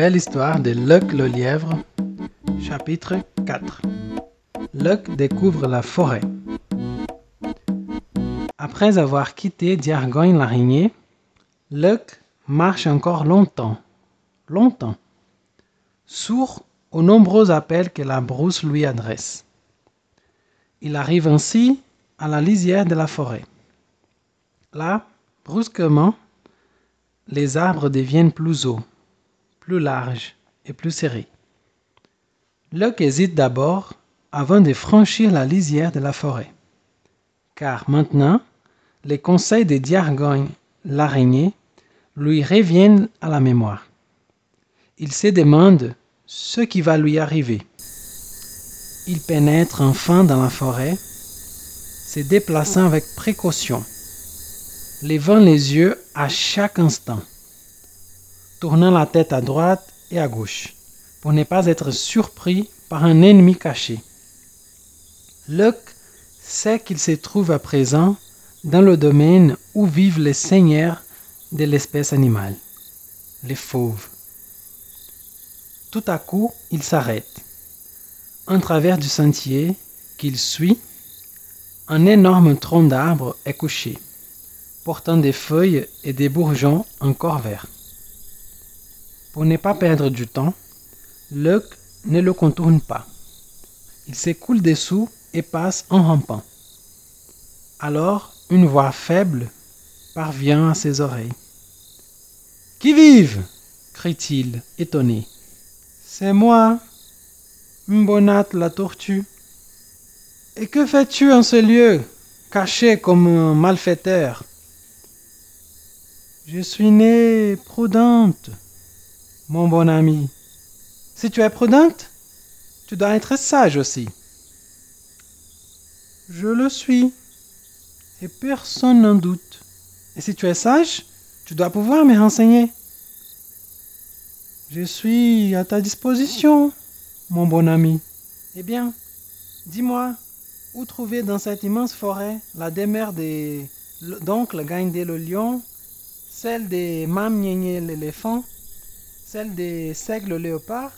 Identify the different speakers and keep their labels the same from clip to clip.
Speaker 1: belle histoire de Luck le lièvre, chapitre 4. Luck découvre la forêt. Après avoir quitté Diargogne l'araignée, Luck marche encore longtemps, longtemps, sourd aux nombreux appels que la brousse lui adresse. Il arrive ainsi à la lisière de la forêt. Là, brusquement, les arbres deviennent plus hauts, plus larges et plus serrés. Luck hésite d'abord avant de franchir la lisière de la forêt, car maintenant, les conseils de Diargogne, l'araignée, lui reviennent à la mémoire. Il se demande ce qui va lui arriver. Il pénètre enfin dans la forêt, se déplaçant avec précaution, levant les yeux à chaque instant, tournant la tête à droite et à gauche pour ne pas être surpris par un ennemi caché. Luck sait qu'il se trouve à présent dans le domaine où vivent les seigneurs de l'espèce animale, les fauves. Tout à coup, il s'arrête. En travers du sentier qu'il suit, un énorme tronc d'arbre est couché, portant des feuilles et des bourgeons encore verts. Pour ne pas perdre du temps, Luck ne le contourne pas. Il s'écoule dessous et passe en rampant. Alors, une voix faible parvient à ses oreilles. Qui vive? crie-t-il, étonné. C'est moi, Mbonat la tortue. Et que fais-tu en ce lieu, caché comme un malfaiteur? Je suis née prudente, mon bon ami. Si tu es prudente, tu dois être sage aussi. Je le suis, et personne n'en doute. Et si tu es sage, tu dois pouvoir me renseigner. Je suis à ta disposition, mon bon ami. Eh bien, dis-moi, où trouver dans cette immense forêt la demeure de d'oncle Gaindé le lion, celle de Mam l'éléphant, celle de Seigle le léopard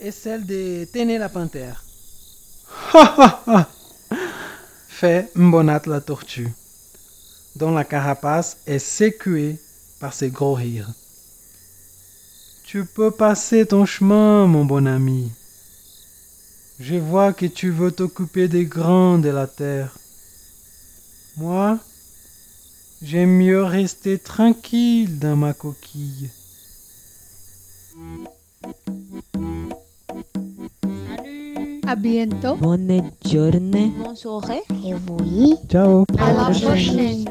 Speaker 1: et celle de Téné la panthère. Ha ha ha fait Mbonat la tortue, dont la carapace est sécuée par ses gros rires. Tu peux passer ton chemin, mon bon ami. Je vois que tu veux t'occuper des grands de la terre. Moi, j'aime mieux rester tranquille dans ma coquille.
Speaker 2: À bientôt.
Speaker 3: Bonne journée.
Speaker 2: Bonne soirée.
Speaker 4: Et oui.
Speaker 1: Ciao
Speaker 2: À la prochaine.